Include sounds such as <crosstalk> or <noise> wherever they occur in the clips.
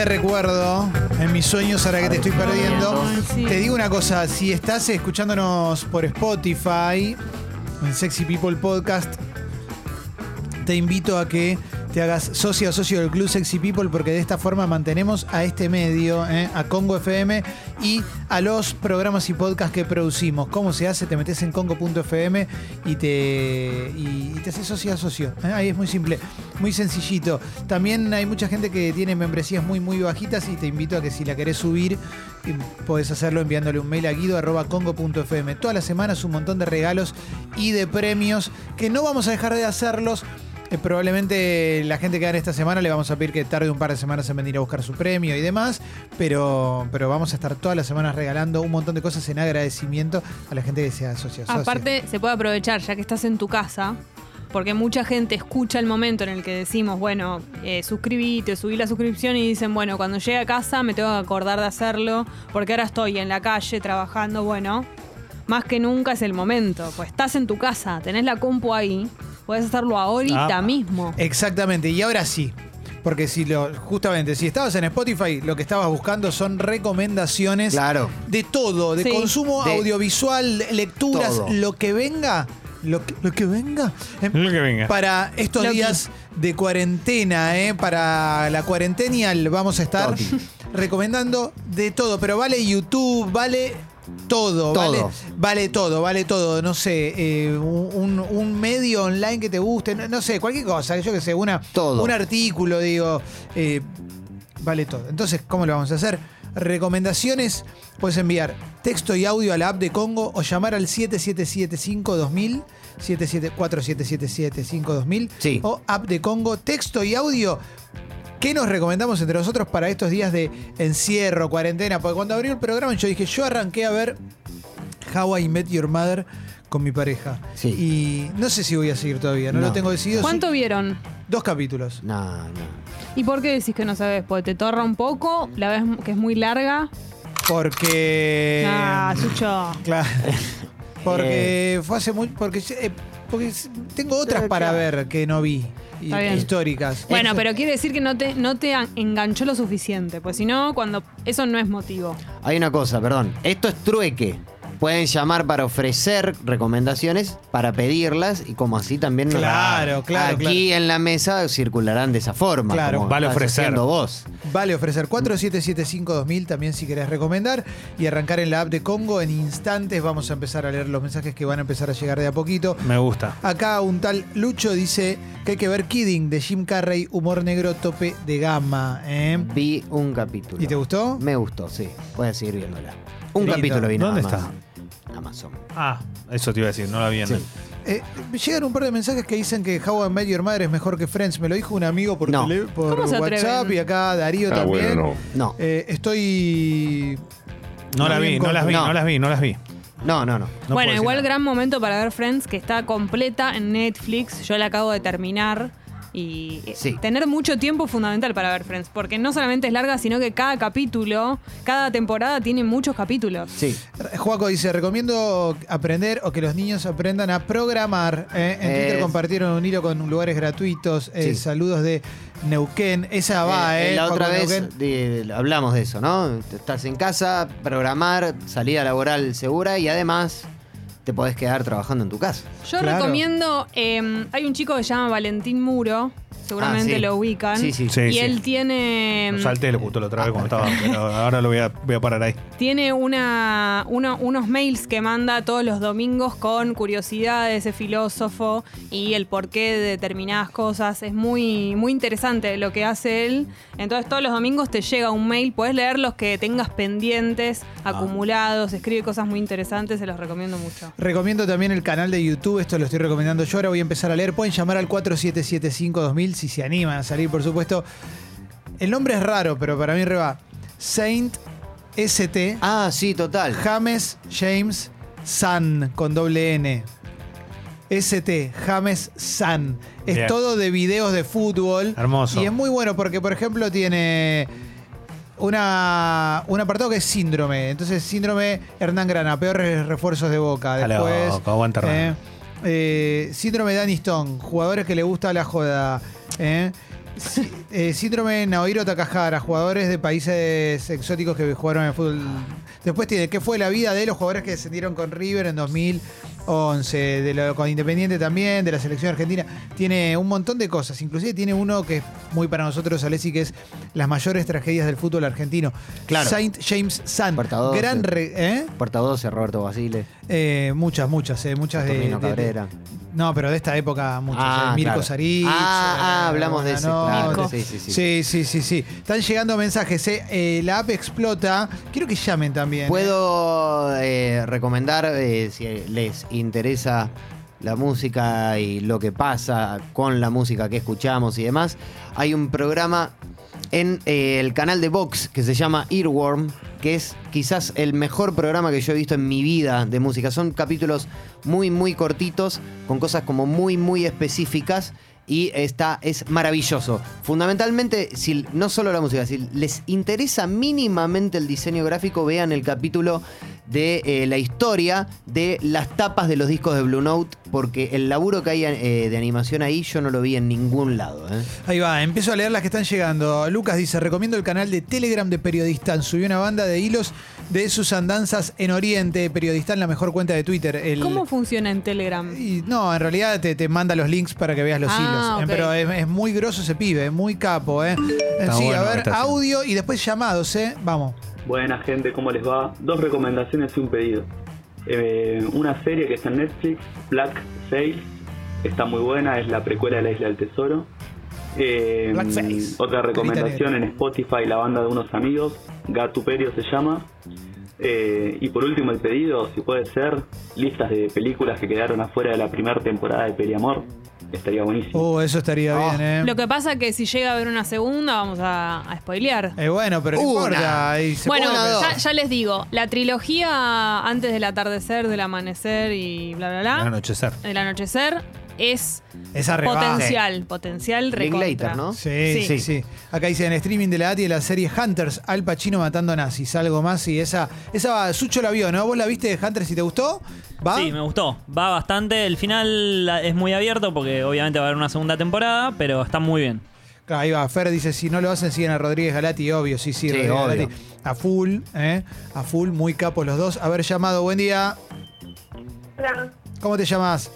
Te recuerdo en mis sueños ahora que te estoy perdiendo. Sí. Te digo una cosa, si estás escuchándonos por Spotify, en Sexy People Podcast, te invito a que te hagas socio o socio del Club Sexy People porque de esta forma mantenemos a este medio, ¿eh? a Congo FM y a los programas y podcasts que producimos. ¿Cómo se hace? Te metes en congo.fm y te, y, y te haces socio a socio. ¿eh? Ahí es muy simple, muy sencillito. También hay mucha gente que tiene membresías muy, muy bajitas y te invito a que si la querés subir, y podés hacerlo enviándole un mail a guido.congo.fm. Todas las semanas un montón de regalos y de premios que no vamos a dejar de hacerlos. Eh, probablemente la gente que gane esta semana le vamos a pedir que tarde un par de semanas en venir a buscar su premio y demás, pero, pero vamos a estar todas las semanas regalando un montón de cosas en agradecimiento a la gente que sea socia. socia. Aparte, se puede aprovechar, ya que estás en tu casa, porque mucha gente escucha el momento en el que decimos, bueno, eh, suscribite, subí la suscripción y dicen, bueno, cuando llegue a casa me tengo que acordar de hacerlo, porque ahora estoy en la calle trabajando, bueno, más que nunca es el momento, pues estás en tu casa, tenés la compu ahí, puedes hacerlo ahorita Ah. mismo. Exactamente, y ahora sí. Porque si lo, justamente, si estabas en Spotify, lo que estabas buscando son recomendaciones Claro. de todo, de Sí. consumo De audiovisual, lecturas, todo. lo que venga, lo que, lo que venga. em, Lo que venga. Para estos días de cuarentena, ¿eh? para la cuarentenial, vamos a estar recomendando de todo, pero vale YouTube, vale todo, Todo. vale vale todo, vale todo, no sé, eh, un, un medio online que te guste, no, no sé, cualquier cosa, yo que sé, una, Todo. un artículo, digo, eh, vale todo. Entonces, ¿cómo lo vamos a hacer? Recomendaciones, puedes enviar texto y audio a la app de Congo o llamar al 7775-2000, 774-7775-2000 Sí. o app de Congo, texto y audio. ¿Qué nos recomendamos entre nosotros para estos días de encierro, cuarentena? Porque cuando abrió el programa yo dije, yo arranqué a ver How I Met Your Mother con mi pareja. Sí. Y no sé si voy a seguir todavía, no, No. lo tengo decidido. ¿Cuánto vieron? Dos capítulos. No, no. ¿Y por qué decís que no sabes? ¿Porque te torra un poco? ¿La ves que es muy larga? Porque... ah, Sucho. <laughs> Claro. Porque fue hace muy. Porque, eh, porque tengo otras para ver que no vi. Y- históricas. Bueno, pero quiere decir que no te, no te an- enganchó lo suficiente. Pues si no, cuando. Eso no es motivo. Hay una cosa, perdón. Esto es trueque. Pueden llamar para ofrecer recomendaciones, para pedirlas y como así también nos- Claro, claro, Aquí en la mesa circularán de esa forma. Claro. como Vale estás ofrecer. vos. Vale ofrecer 4775-2000 también si querés recomendar y arrancar en la app de Congo. En instantes vamos a empezar a leer los mensajes que van a empezar a llegar de a poquito. Me gusta. Acá un tal Lucho dice que hay que ver Kidding de Jim Carrey, humor negro, tope de gama. ¿eh? Vi un capítulo. ¿Y te gustó? Me gustó, sí. Voy a seguir viéndola. Un Lindo. capítulo vi nada ¿Dónde más. está? Amazon. Ah, eso te iba a decir, no la vi en Sí. el- Eh, llegan un par de mensajes que dicen que How I Met Your Mother es mejor que Friends. Me lo dijo un amigo por, No. tele- por ¿Cómo se WhatsApp y acá Darío Ah, también. bueno, No. Eh, estoy. No, No la vi no las vi, no las vi, no las vi. No, no, no. No bueno, puedo decir igual gran momento para ver Friends, que está completa en Netflix. Yo la acabo de terminar. Y eh, Sí. tener mucho tiempo es fundamental para ver Friends. Porque no solamente es larga, sino que cada capítulo, cada temporada tiene muchos capítulos. Sí. Juaco dice: Recomiendo aprender o que los niños aprendan a programar. Eh, en Twitter Es- compartieron un hilo con lugares gratuitos. Eh, Sí. Saludos de Neuquén. Esa va, ¿eh? la Juaco otra vez de- hablamos de eso, ¿no? Estás en casa, programar, salida laboral segura y además te podés quedar trabajando en tu casa. Yo Claro. recomiendo, eh, hay un chico que se llama Valentín Muro, seguramente Ah, sí. lo ubican. Sí, sí. Sí, y sí. él tiene... Lo salté, lo justo la otra vez como estaba, pero ahora lo voy a, voy a parar ahí. Tiene una, uno- unos mails que manda todos los domingos con curiosidades de ese filósofo y el porqué de determinadas cosas. Es muy, muy interesante lo que hace él. Entonces todos los domingos te llega un mail, puedes leer los que tengas pendientes, acumulados, escribe cosas muy interesantes, se los recomiendo mucho. Recomiendo también el canal de YouTube, esto lo estoy recomendando yo, ahora voy a empezar a leer. Pueden llamar al 4775-2000 si se animan a salir, por supuesto. El nombre es raro, pero para mí reba. Saint ST Ah, sí, total. James James San con doble N. ST, James San. Es Bien. todo de videos de fútbol. Hermoso. Y es muy bueno porque, por ejemplo, tiene una, un apartado que es síndrome. Entonces, síndrome Hernán Grana, peores refuerzos de boca. Después, loco, aguanta, eh, eh, síndrome Danny Stone, jugadores que le gusta la joda. eh. Sí, eh, síndrome Naohiro Takahara, jugadores de países exóticos que jugaron en fútbol. Después tiene, ¿qué fue la vida de los jugadores que descendieron con River en 2011? De lo, con Independiente también, de la selección argentina. Tiene un montón de cosas. Inclusive tiene uno que es muy para nosotros, Alessi, que es las mayores tragedias del fútbol argentino. Claro. Saint James Sand. Puerta 12. Gran re- ¿eh? Puerta 12, Roberto Basile. Eh, muchas, muchas, eh, muchas de, de-. No, pero de esta época muchas. Ah, eh, Mirko claro. Saric. Ah, ah, eh, hablamos de ese, claro. Sí, sí, sí. Sí, sí, sí, sí. Están llegando mensajes. eh. Eh, la app explota. Quiero que llamen también. eh. Puedo eh, recomendar, eh, si les interesa la música y lo que pasa con la música que escuchamos y demás, hay un programa en eh, el canal de Vox que se llama Earworm, que es quizás el mejor programa que yo he visto en mi vida de música. Son capítulos muy, muy cortitos, con cosas como muy, muy específicas. Y está, es maravilloso. Fundamentalmente, si no solo la música, si les interesa mínimamente el diseño gráfico, vean el capítulo de eh, la historia de las tapas de los discos de Blue Note, porque el laburo que hay eh, de animación ahí yo no lo vi en ningún lado. ¿eh? Ahí va, empiezo a leer las que están llegando. Lucas dice, recomiendo el canal de Telegram de Periodistán. Subió una banda de hilos de sus andanzas en Oriente. Periodistán, la mejor cuenta de Twitter. El- ¿Cómo funciona en Telegram? Y no, en realidad te, te manda los links para que veas los Ah, hilos. Pero es, es muy grosso ese pibe, es muy capo, ¿eh? Está sí, bueno a ver, audio y después llamados, ¿eh? Vamos. Buena gente, ¿cómo les va? Dos recomendaciones y un pedido. Eh, una serie que está en Netflix, Black Sails, está muy buena, es la precuela de la Isla del Tesoro. Eh, otra recomendación en Spotify, la banda de unos amigos, Gatuperio se llama. Eh, y por último el pedido, si puede ser, listas de películas que quedaron afuera de la primera temporada de Periamor. Estaría buenísimo. Oh, eso estaría Oh. bien, ¿eh? Lo que pasa que si llega a haber una segunda, vamos a, a spoilear. Eh, bueno, pero no Una. importa. ahí se Bueno, ya, ya les digo, la trilogía antes del atardecer, del amanecer y bla, bla, bla, anochecer. el anochecer es potencial, potencial. Linklater, ¿no? Sí, sí, Sí. sí, Acá dice en streaming de la ATI de la serie Hunters, Al Pacino matando nazis, algo más. Y esa, esa va, Sucho la vio, ¿no? ¿Vos la viste de Hunters y te gustó? ¿Va? Sí, me gustó. Va bastante. El final es muy abierto porque obviamente va a haber una segunda temporada, pero está muy bien. Claro, ahí va. Fer dice, si no lo hacen, siguen a Rodríguez Galati, obvio, sí, sí, Sí, Rodríguez obvio. Galati. A full, ¿eh? A full, muy capos los dos. Haber llamado, buen día. Hola, ¿Cómo te llamas?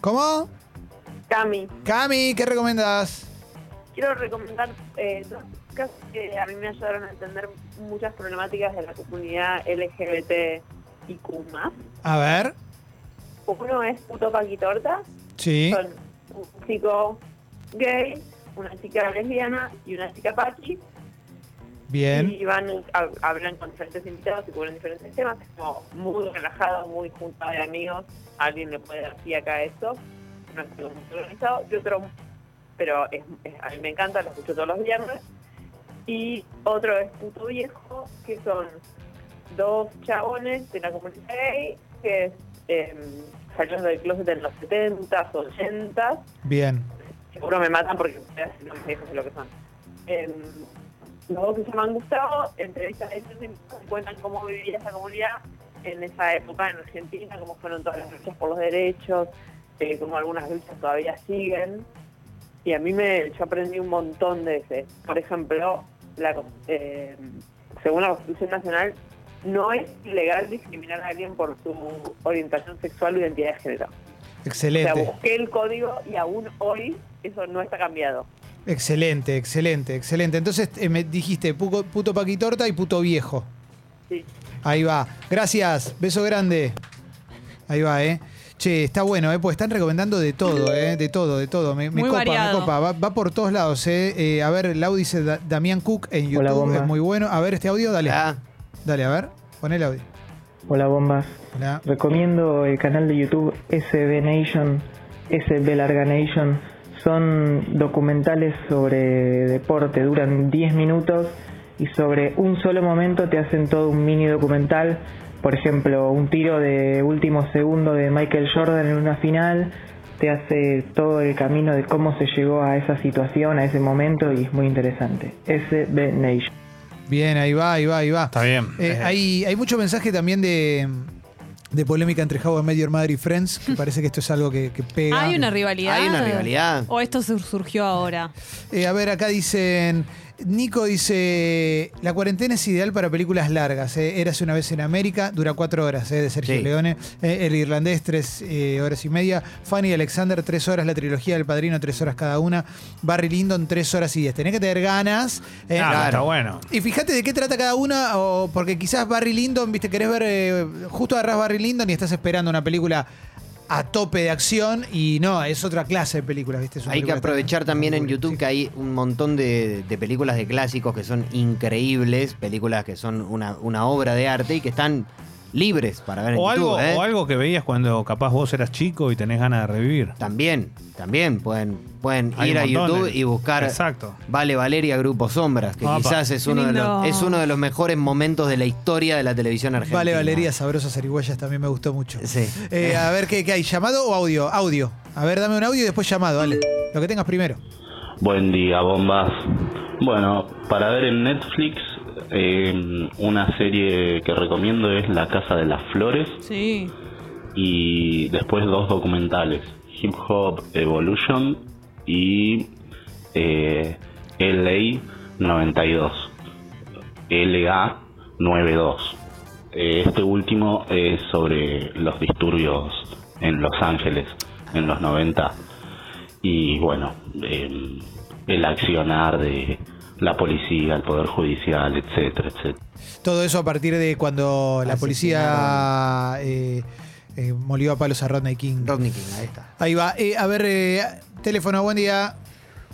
¿Cómo? Cami. Cami, ¿qué recomendás? Quiero recomendar eh, dos podcasts que a mí me ayudaron a entender muchas problemáticas de la comunidad LGBT y Q+. A ver. Uno es Puto Paquitorta, Sí. son un chico gay, una chica lesbiana y una chica paqui. Bien. Y van, a- hablan con diferentes invitados y cubren diferentes temas. Es como muy relajado, muy junto de amigos. Alguien le puede dar pie acá a esto. No es muy organizado. Y otro, pero es, es- a mí me encanta, lo escucho todos los viernes. Y otro es Puto Viejo, que son dos chabones de la comunidad gay que eh, salieron del closet en los 70s, 80s Bien. seguro me matan porque no me de lo que son. Eh, los dos que se llaman Gustavo, entrevistas de ellos y cuentan cómo vivía esa comunidad en esa época en Argentina, cómo fueron todas las luchas por los derechos, eh, cómo algunas luchas todavía siguen. Y a mí me, yo aprendí un montón de ese. Por ejemplo, la, eh, según la Constitución Nacional, no es ilegal discriminar a alguien por su orientación sexual o identidad de género. O sea, Excelente. busqué el código y aún hoy eso no está cambiado. Excelente, excelente, excelente. Entonces eh, me dijiste puto, puto paquitorta y puto viejo. Sí. Ahí va. Gracias. Beso grande. Ahí va, ¿eh? Che, está bueno, ¿eh? Pues están recomendando de todo, ¿eh? De todo, de todo. Me, me Muy copa, variado. me copa. Va, va por todos lados, ¿eh? Eh, A ver, Lau dice Da- Damián Cook en YouTube. Hola, bomba. es muy bueno. A ver, este audio, dale. Ah, Dale, a ver. Pon el audio. Hola bombas, Hola. recomiendo el canal de YouTube SB Nation, SB Larga Nation. Son documentales sobre deporte, duran 10 minutos y sobre un solo momento te hacen todo un mini documental. Por ejemplo, un tiro de último segundo de Michael Jordan en una final te hace todo el camino de cómo se llegó a esa situación, a ese momento y es muy interesante. SB Nation. Bien, ahí va, ahí va, ahí va. Está bien. Eh, hay, hay mucho mensaje también de, de polémica entre How I Met Your Mother y Friends, que <laughs> parece que esto es algo que, que pega. ¿Hay una rivalidad? Hay una rivalidad. ¿O esto sur- surgió ahora? Eh, a ver, acá dicen. Nico dice: La cuarentena es ideal para películas largas. Eh. Érase una vez en América, dura cuatro horas, eh, de Sergio Sí. Leone. Eh, el irlandés, tres eh, horas y media. Fanny Alexander, tres horas. La trilogía del padrino, tres horas cada una. Barry Lyndon, tres horas y diez. Tenés que tener ganas. eh. Ah, Claro. está bueno. Y fíjate de qué trata cada una, o porque quizás Barry Lyndon, viste, querés ver, justo agarrás Barry Lyndon y estás esperando una película a tope de acción y no, es otra clase de películas, viste. Hay que aprovechar también en YouTube que hay un montón de, de películas de clásicos que son increíbles, películas que son una, una obra de arte y que están libres para ver en O YouTube. algo, ¿eh? o algo que veías cuando capaz vos eras chico y tenés ganas de revivir. También, también pueden, pueden Hay ir a montón YouTube de- y buscar Exacto. Vale Valeria Grupo Sombras, que quizás es uno, de los, es uno de los mejores momentos de la historia de la televisión argentina. Vale, Valeria, Sabrosas Arigüeyas también me gustó mucho. Sí. Eh, a ver, ¿qué, qué hay? ¿Llamado o audio? Audio. A ver, dame un audio y después llamado, dale. Lo que tengas primero. Buen día, bombas. Bueno, para ver en Netflix, eh, una serie que recomiendo es La Casa de las Flores Sí. y después dos documentales, Hip Hop Evolution y eh, LA 92, LA 92. Eh, Este último es sobre los disturbios en Los Ángeles en los 90 y bueno, eh, el accionar de la policía, el poder judicial, etcétera, etcétera. Todo eso a partir de cuando la policía eh, eh, molió a palos a Rodney King. Rodney King, ahí está. Ahí va. Eh, a ver, eh, teléfono, buen día.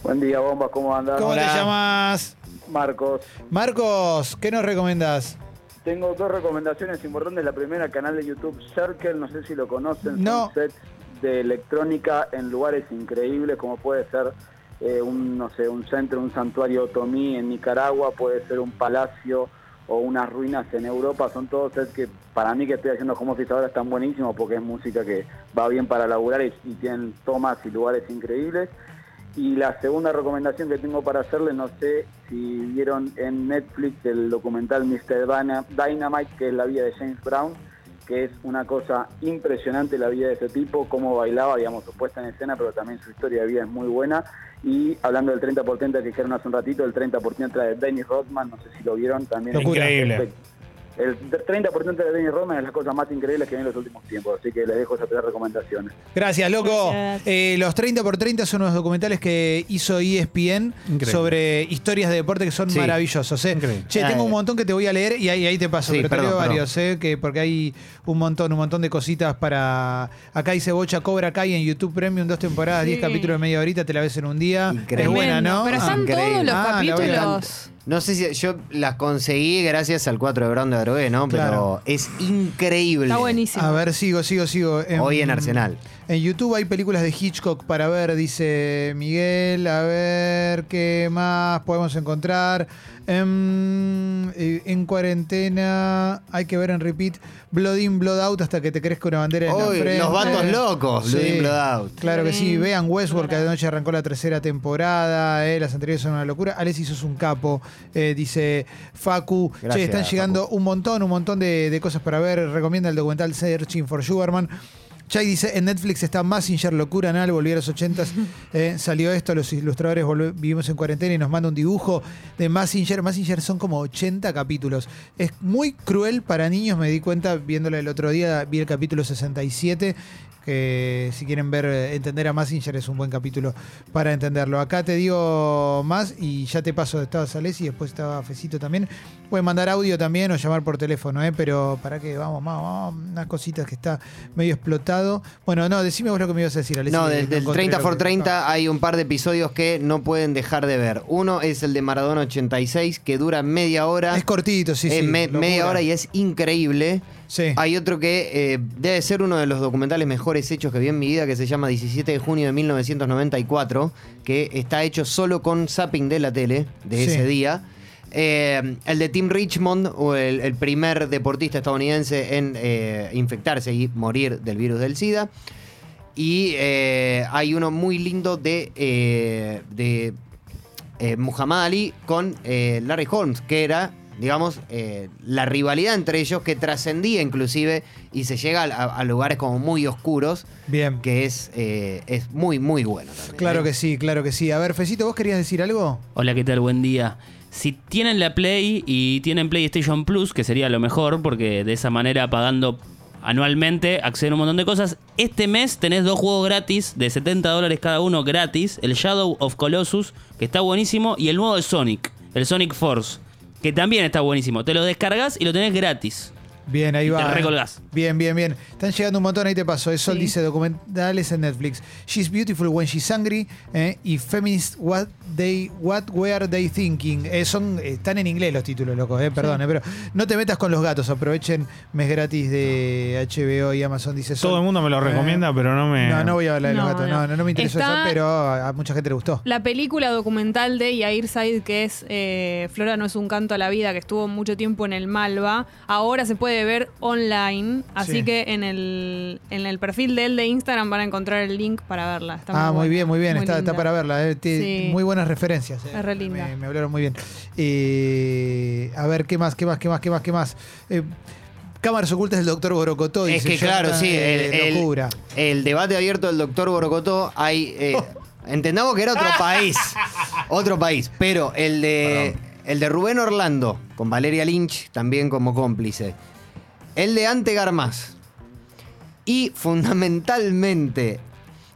Buen día, bombas, ¿cómo andan? ¿Cómo te Hola. llamas? Marcos. Marcos, ¿qué nos recomiendas? Tengo dos recomendaciones importantes. La primera, canal de YouTube Circle, no sé si lo conocen. No. Son sets de electrónica en lugares increíbles, como puede ser eh, un, no sé, un centro, un santuario otomí en Nicaragua, puede ser un palacio o unas ruinas en Europa. Son todos sets que para mí que estoy haciendo como office ahora están buenísimos porque es música que va bien para laburar y, y tienen tomas y lugares increíbles. Y la segunda recomendación que tengo para hacerles, no sé si vieron en Netflix el documental Mr. Dyna- Dynamite, que es la vida de James Brown, que es una cosa impresionante la vida de ese tipo, cómo bailaba, digamos, su puesta en escena, pero también su historia de vida es muy buena. Y hablando del 30% que dijeron hace un ratito, el 30% era de Dennis Rodman, no sé si lo vieron también. Increíble. El 30% de Dennis Rodman es la cosa más increíble que vi en los últimos tiempos, así que les dejo esas tres recomendaciones. Gracias, loco. Gracias. Eh, los 30 por 30 son unos documentales que hizo ESPN Increíble. sobre historias de deporte que son Sí. maravillosos. ¿eh? Che, tengo un montón que te voy a leer y ahí, ahí te paso, Sí, pero te perdón, leo perdón. varios, ¿eh? que, porque hay un montón, un montón de cositas para. Acá dice Bocha Cobra Kai en YouTube Premium, dos temporadas, Sí. 10 capítulos de media horita, te la ves en un día. Increíble. Es buena. ¿no? Pero Ah. están increíble. todos los Ah, capítulos. No sé si yo las conseguí gracias al 4 de Brown de Adrogué, ¿no? Pero es increíble. Está buenísimo. A ver, sigo, sigo, sigo. Em, Hoy en Arsenal. En YouTube hay películas de Hitchcock para ver, dice Miguel. A ver qué más podemos encontrar. Em, eh, en cuarentena hay que ver en repeat Blood In, Blood Out hasta que te crezca una bandera en la frente. los vatos locos, Blood In, Blood Out. Claro que sí. Vean Westworld, que anoche arrancó la tercera temporada. eh, las anteriores son una locura. Alessi sos un capo, eh, dice Facu. che, están llegando Facu. un montón, un montón de, de cosas para ver. Recomienda el documental Searching for Sugarman. Chay dice, en Netflix está Massinger, locura anal, volví a los 80 <laughs> eh, salió esto, los ilustradores vivimos en cuarentena y nos manda un dibujo de Massinger. Massinger son como 80 capítulos. Es muy cruel para niños, me di cuenta viéndola el otro día, vi el capítulo 67, que si quieren ver, eh, entender a Massinger es un buen capítulo para entenderlo. Acá te digo más y ya te paso, estaba Sales y después estaba Fecito también. Pueden mandar audio también o llamar por teléfono, ¿eh? pero para que vamos, vamos, vamos, unas cositas que está medio explotado. Bueno, no, decime vos lo que me ibas a decir, Alessi, No, del, del encontré 30 lo por que- 30 hay un par de episodios que no pueden dejar de ver. Uno es el de Maradona 86, que dura media hora. Es cortito, sí, Eh, sí. me- media hora y es increíble. Sí. Hay otro que eh, debe ser uno de los documentales mejores hechos que vi en mi vida, que se llama 17 de junio de 1994, que está hecho solo con zapping de la tele de Sí. ese día. Eh, el de Tim Richmond, o el, el primer deportista estadounidense en eh, infectarse y morir del virus del SIDA. Y hay uno muy lindo de, de Muhammad Ali con Larry Holmes, que era digamos, eh, la rivalidad entre ellos que trascendía inclusive y se llega a, a lugares como muy oscuros, Bien. que es, eh, es muy, muy bueno también. Claro ¿eh? que sí, claro que sí. A ver, Fecito, ¿vos querías decir algo? Hola, ¿qué tal? Buen día. Si tienen la Play y tienen PlayStation Plus, que sería lo mejor, porque de esa manera pagando anualmente acceden a un montón de cosas. Este mes tenés dos juegos gratis de 70 dólares cada uno gratis. El Shadow of Colossus, que está buenísimo, y el nuevo de Sonic, el Sonic Force, que también está buenísimo. Te lo descargas y lo tenés gratis. Bien, ahí Y va. te recolgás. Bien, bien, bien. Están llegando un montón, ahí te paso. Eso Sí. dice documentales en Netflix. She's beautiful when she's angry eh, y Feminist what they what were they thinking. Eh, son están en inglés los títulos, locos, eh, perdón, eh, pero no te metas con los gatos, aprovechen mes gratis de HBO y Amazon dice. Todo el mundo me lo Eh, recomienda, pero no me. No, no voy a hablar de los gatos, no, no. me interesa Está- eso, pero a mucha gente le gustó. La película documental de Yair Said, que es eh, Flora no es un canto a la vida, que estuvo mucho tiempo en el Malva, ahora se puede ver online. Así Sí. que en el, en el perfil de él de Instagram van a encontrar el link para verla. Está ah, muy bien, muy bien, está, está para verla. eh, Sí. Muy buenas referencias. eh. Es re linda. Me, me hablaron muy bien. Eh, a ver, ¿qué más, qué más, qué más, qué más, qué más? Eh, Cámaras ocultas del doctor Borocotó. Es dice que claro, sí, el, locura. el- debate abierto del doctor Borocotó, hay... eh, entendamos que era otro <laughs> país, otro país, pero el de, el de Rubén Orlando, con Valeria Lynch también como cómplice, el de Ante Garmaz y fundamentalmente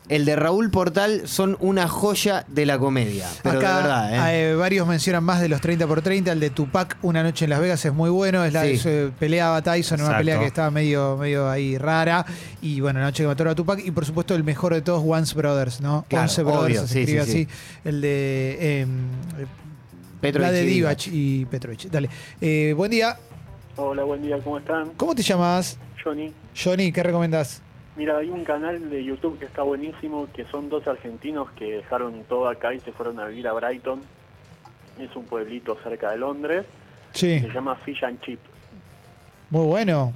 el de Raúl Portal son una joya de la comedia, pero Acá de verdad, ¿eh? eh, varios mencionan más de los 30 por 30. El de Tupac, Una noche en Las Vegas, es muy bueno. Es la Sí. eh, peleaba Tyson, una Exacto. pelea que estaba medio, medio ahí rara. Y bueno, la noche que mataron a Tupac. Y por supuesto, el mejor de todos, Once Brothers, ¿no? Claro, Once Brothers obvio, se sí, escribe sí, así. sí. El de. eh, Petrovich la de y Divac y Petrovich. Dale. Eh, buen día. Hola, buen día, ¿cómo están? ¿Cómo te llamas? Johnny. Johnny, ¿qué recomendás? Mira, hay un canal de YouTube que está buenísimo, que son dos argentinos que dejaron todo acá y se fueron a vivir a Brighton. Es un pueblito cerca de Londres. Sí, Se llama Fish and Chip. muy bueno.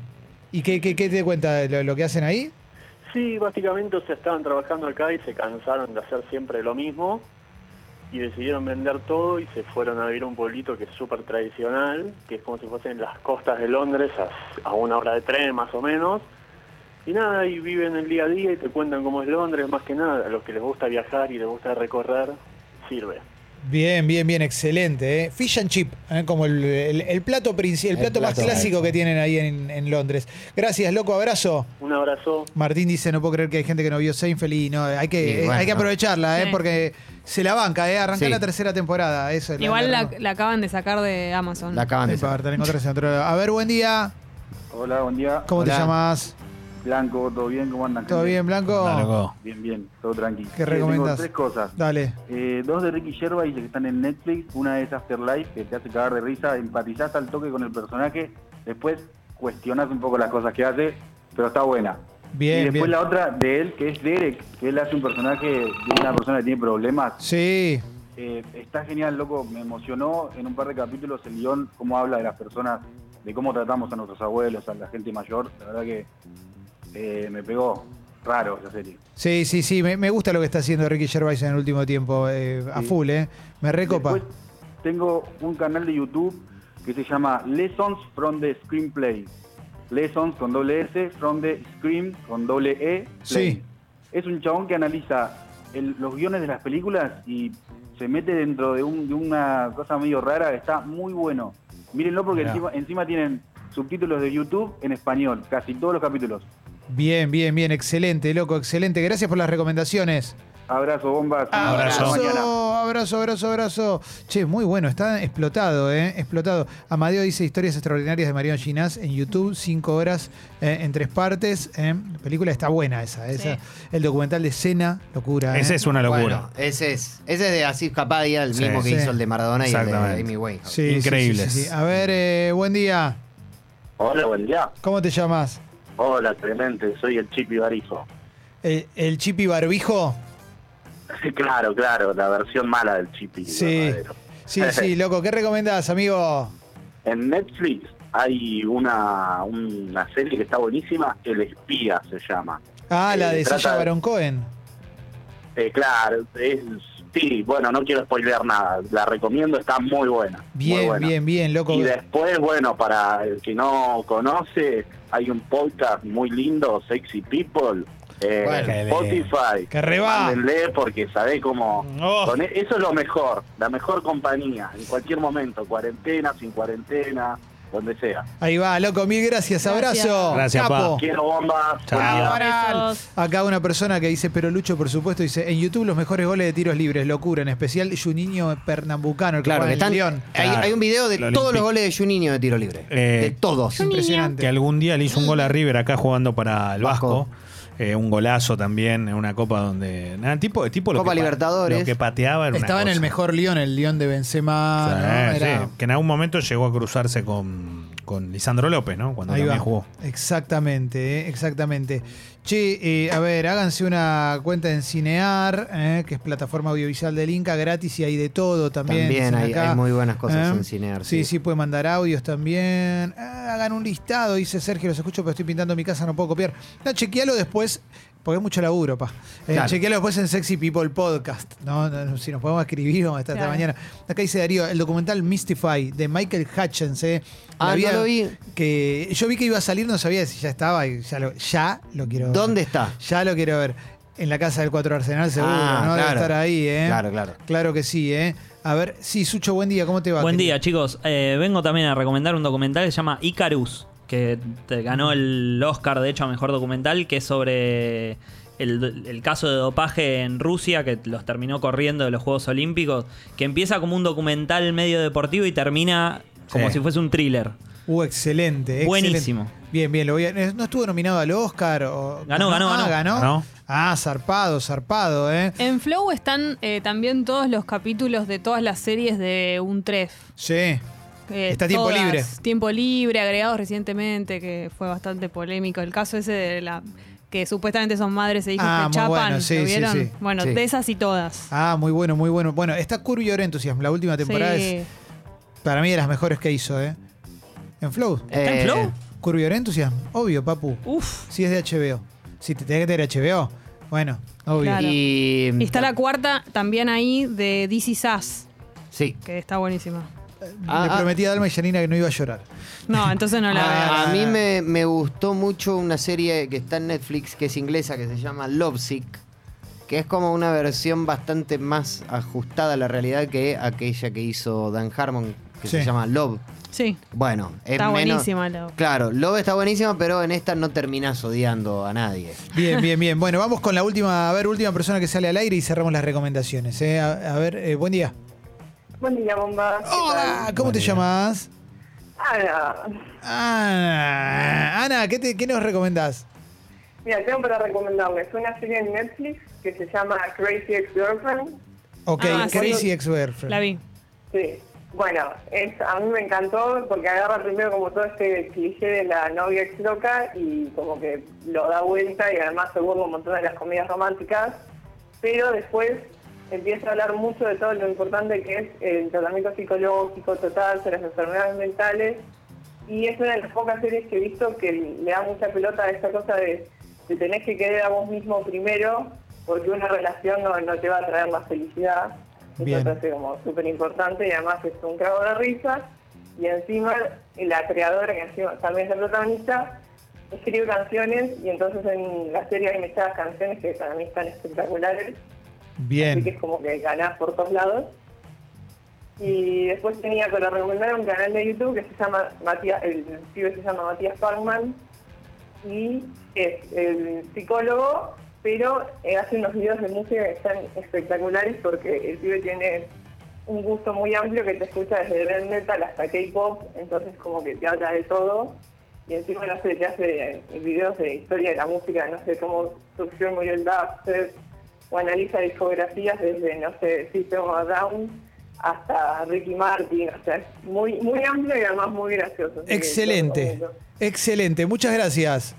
¿Y qué, qué, qué te cuenta de lo, lo que hacen ahí? Sí, básicamente se estaban trabajando acá y se cansaron de hacer siempre lo mismo y decidieron vender todo y se fueron a vivir a un pueblito que es súper tradicional, que es como si fuesen las costas de Londres a, a una hora de tren más o menos. Y nada, y viven el día a día y te cuentan cómo es Londres, más que nada, a los que les gusta viajar y les gusta recorrer, sirve. Bien, bien, bien, excelente. ¿eh? Fish and chip, ¿eh? como el, el- el plato princi- el El plato más clásico que tienen ahí en, en Londres. Gracias, loco, abrazo. Un abrazo. Martín dice, no puedo creer que hay gente que no vio Seinfeld y no, hay que, Sí, eh, bueno, hay que aprovecharla, ¿eh? Sí. porque se la banca, ¿eh? arrancar Sí. la tercera temporada. Eso es Igual la, la, la acaban de sacar de Amazon. La acaban de sacar. A ver, buen día. Hola, buen día. ¿Cómo te llamas? Blanco, ¿todo bien? ¿Cómo andan? ¿Todo bien, Blanco? Bien, bien, todo tranquilo. ¿Qué recomendás? tres cosas. Dale. Eh, dos de Ricky Gervais que están en Netflix. Una es Afterlife, que te hace cagar de risa. Empatizás al toque con el personaje. Después cuestionás un poco las cosas que hace, pero está buena. Bien, y después bien. la otra de él, que es Derek, que él hace un personaje de una persona que tiene problemas. Sí, Eh, está genial, loco. Me emocionó en un par de capítulos el guion, cómo habla de las personas, de cómo tratamos a nuestros abuelos, a la gente mayor. La verdad que eh, me pegó raro esa serie. sí, sí, sí. Me, me gusta lo que está haciendo Ricky Gervais en el último tiempo. eh, a full, ¿eh? Me recopa. Después tengo un canal de YouTube que se llama Lessons from the Screenplay. Lessons con doble S, from the Screen con doble E. Play. Sí. Es un chabón que analiza el- los guiones de las películas y se mete dentro de, un- de una cosa medio rara. Está muy bueno. Mírenlo porque encima, encima tienen subtítulos de YouTube en español, casi todos los capítulos. Bien, bien, bien. Excelente, loco, excelente. Gracias por las recomendaciones. Abrazo, bombas. Abrazo. Mañana. abrazo, abrazo, abrazo. Che, muy bueno, está explotado, ¿eh? Explotado. Amadeo dice historias extraordinarias de Mariano Ginás en YouTube, cinco horas eh, en tres partes. ¿eh? La película está buena esa, esa. El documental de Cena, locura. ¿eh? Ese es una locura. Bueno, ese es, ese es de Asif Kapadia, el Sí. mismo que Sí. hizo el de Maradona y el de. Amy sí, Increíbles. sí, sí, sí. A ver, eh, buen día. Hola, buen día. ¿Cómo te llamas? Hola, Clemente, soy el Chipi Barijo. ¿El, el Chipi Barbijo? Sí, claro, claro, la versión mala del Chipi. Sí. verdadero. Sí, sí, <laughs> loco. ¿Qué recomendás, amigo? En Netflix hay una, una serie que está buenísima, El Espía se llama. Ah, la Eh, de Sasha Baron Cohen. Eh, claro, es Sí, bueno, no quiero spoilear nada. La recomiendo, está muy buena. muy Bien, buena. bien, bien, loco. Y después, bueno, para el que no conoce, hay un podcast muy lindo, Sexy People. Eh, Spotify. Que reba. Porque sabés cómo. Oh. e- eso es lo mejor, la mejor compañía, en cualquier momento, cuarentena, sin cuarentena, donde sea. Ahí va, loco, mil gracias. Gracias. Abrazo. Gracias, Capo. pa. Quiero bombas. Chao. Acá una persona que dice, pero Lucho, por supuesto, dice, en YouTube los mejores goles de tiros libres, locura, en especial Juninho Pernambucano, el que Claro, que están, León. hay, Claro. hay un video de Lo todos los goles de Juninho de tiro libre. Eh, de todos. Impresionante. Que algún día le hizo un gol a River acá jugando para el Vasco. Vasco. Eh, un golazo también en una copa donde. Nada, tipo, tipo lo Copa que Libertadores. Lo que pateaba era una Estaba en el mejor León, el León de Benzema. Sí, ¿no? Era- sí, que en algún momento llegó a cruzarse con, con Lisandro López, ¿no? Cuando Ahí también va. jugó. Exactamente, eh, exactamente. Che, eh, a ver, háganse una cuenta en Cinear, eh, que es plataforma audiovisual del Inca, gratis y hay de todo también. También hay, acá. hay muy buenas cosas ¿Eh? en Cinear. Sí, sí, pueden mandar audios también. Ah, hagan un listado, dice Sergio, los escucho, pero estoy pintando mi casa, no puedo copiar. No, chequealo después, porque es mucho laburo, pa. Eh, Claro. Chequealo después en Sexy People Podcast. ¿no? No, no, si nos podemos escribir, vamos a estar hasta Claro. mañana. Acá dice Darío, el documental Mystify de Michael Hutchins. Eh. Ah, La no vida lo vi. Que yo vi que iba a salir, no sabía si ya estaba, y ya lo, ya lo quiero ver. ¿Dónde está? Ya lo quiero ver. En la casa del 4 Arsenal, seguro, Ah, ¿no? Debe estar ahí, ¿eh? Claro, claro. Claro que sí, ¿eh? A ver, sí, Sucho, buen día, ¿cómo te va? Buen querido? día, chicos. Eh, vengo también a recomendar un documental que se llama Icarus, que te ganó el Oscar, de hecho, a mejor documental, que es sobre el, el caso de dopaje en Rusia, que los terminó corriendo de los Juegos Olímpicos, que empieza como un documental medio deportivo y termina como Sí. si fuese un thriller. Uh, excelente, excelente. Buenísimo. Bien, bien, lo voy a- ¿No estuvo nominado al Oscar? O... Ganó, ganó, Ah, ganó. ganó. ¿No? Ah, zarpado, zarpado, ¿eh? En Flow están eh, también todos los capítulos de todas las series de un tref. Sí. Eh, Está Tiempo todas. Libre. Tiempo libre, agregados recientemente, que fue bastante polémico. El caso ese de la que supuestamente son madres e hijos Ah, que muy chapan. bueno, sí, ¿lo sí, vieron? sí. Bueno, Sí. de esas y todas. Ah, muy bueno, muy bueno. Bueno, está Curb Your Enthusiasm, la última temporada Sí. es para mí de las mejores que hizo, ¿eh? En Flow. ¿Está en Eh, Flow? Curb Your Enthusiasm, obvio, papu. Uf. Si es de HBO. Si te tenés que tener HBO, bueno, obvio. Claro. Y, Y está la cuarta también ahí de DC Sass, Sí. que está buenísima. Ah, Le ah. prometí a Dalma y Janina que no iba a llorar. No, entonces no la veo. Ah, A mí me, me gustó mucho una serie que está en Netflix, que es inglesa, que se llama Lovesick, que es como una versión bastante más ajustada a la realidad que aquella que hizo Dan Harmon, que Sí. se llama Love. Sí, Bueno, es está menos- buenísima. la- Claro, Love está buenísima, pero en esta no terminás odiando a nadie. Bien, bien, bien. <laughs> Bueno, vamos con la última, a ver, última persona que sale al aire y cerramos las recomendaciones. ¿eh? A, a ver, eh, buen día. Buen día, bomba. ¿Qué Hola? ¿cómo te llamas? Ana, Ana, Ana, ¿qué, te- qué nos recomendás? mira, tengo para recomendarles una serie en Netflix que se llama Crazy Ex-Girlfriend. Ok, Ah, sí. Crazy Ex-Girlfriend. La vi. Sí. Bueno, es, a mí me encantó porque agarra primero como todo este cliché de la novia ex loca y como que lo da vuelta y además se burla un montón de las comedias románticas, pero después empieza a hablar mucho de todo lo importante que es el tratamiento psicológico total, de las enfermedades mentales y es una de las pocas series que he visto que le da mucha pelota a esta cosa de, de tenés que querer a vos mismo primero porque una relación no, no te va a traer la felicidad. Bien. Eso me parece como súper importante y además es un cago de risa. Y encima la creadora, que encima también es la protagonista, escribe canciones y entonces en la serie hay muchas canciones que para mí están espectaculares. Así que Bien. es como que ganás por todos lados. Y después tenía para recomendar un canal de YouTube que se llama Matías, el pibe se llama Matías Parkman y es el psicólogo, pero eh, hace unos videos de música que están espectaculares porque el pibe tiene un gusto muy amplio que te escucha desde death metal hasta K-pop, entonces como que te habla de todo y encima no sé, te hace videos de historia de la música, no sé cómo surgió murió el dubstep, o analiza discografías desde, no sé, System of Down hasta Ricky Martin, o sea, es muy, muy amplio y además muy gracioso. Excelente. Excelente. Muchas gracias.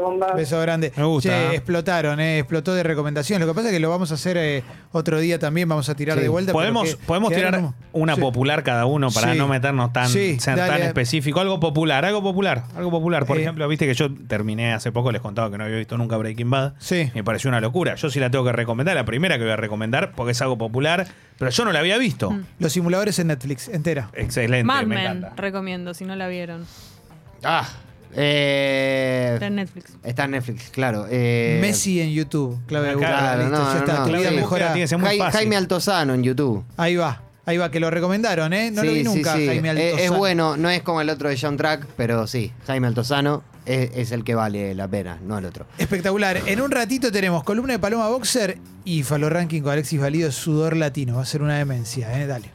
Bomba. Beso grande. Me gusta, Che, ¿eh? explotaron, eh, explotó de recomendaciones. Lo que pasa es que lo vamos a hacer eh, otro día también, vamos a tirar Sí. de vuelta. Podemos, que- podemos tirar como- una Sí. popular cada uno para Sí. no meternos tan, Sí, ser dale. tan específico. Algo popular, algo popular, algo popular. Por Eh. ejemplo, viste que yo terminé hace poco, les contaba que no había visto nunca Breaking Bad. Sí. Me pareció una locura. Yo sí la tengo que recomendar, la primera que voy a recomendar porque es algo popular, pero yo no la había visto. Los simuladores en Netflix, entera. Excelente, Mad me Men, encanta. recomiendo, si no la vieron. Ah, eh, Está en Netflix. está en Netflix, claro. Eh, Messi en YouTube, clave de Claro, no, ya está, no, tu vida mejora. Jaime Altozano en YouTube. Ahí va, ahí va, que lo recomendaron, ¿eh? No lo vi nunca, sí. Jaime Es- Altozano. Es, bueno, no es como el otro de John Track, pero sí, Jaime Altozano es, es el que vale la pena, no el otro. Espectacular. En un ratito tenemos columna de Paloma Boxer y Falo Ranking con Alexis Valido, Sudor Latino. Va a ser una demencia, ¿eh? Dale.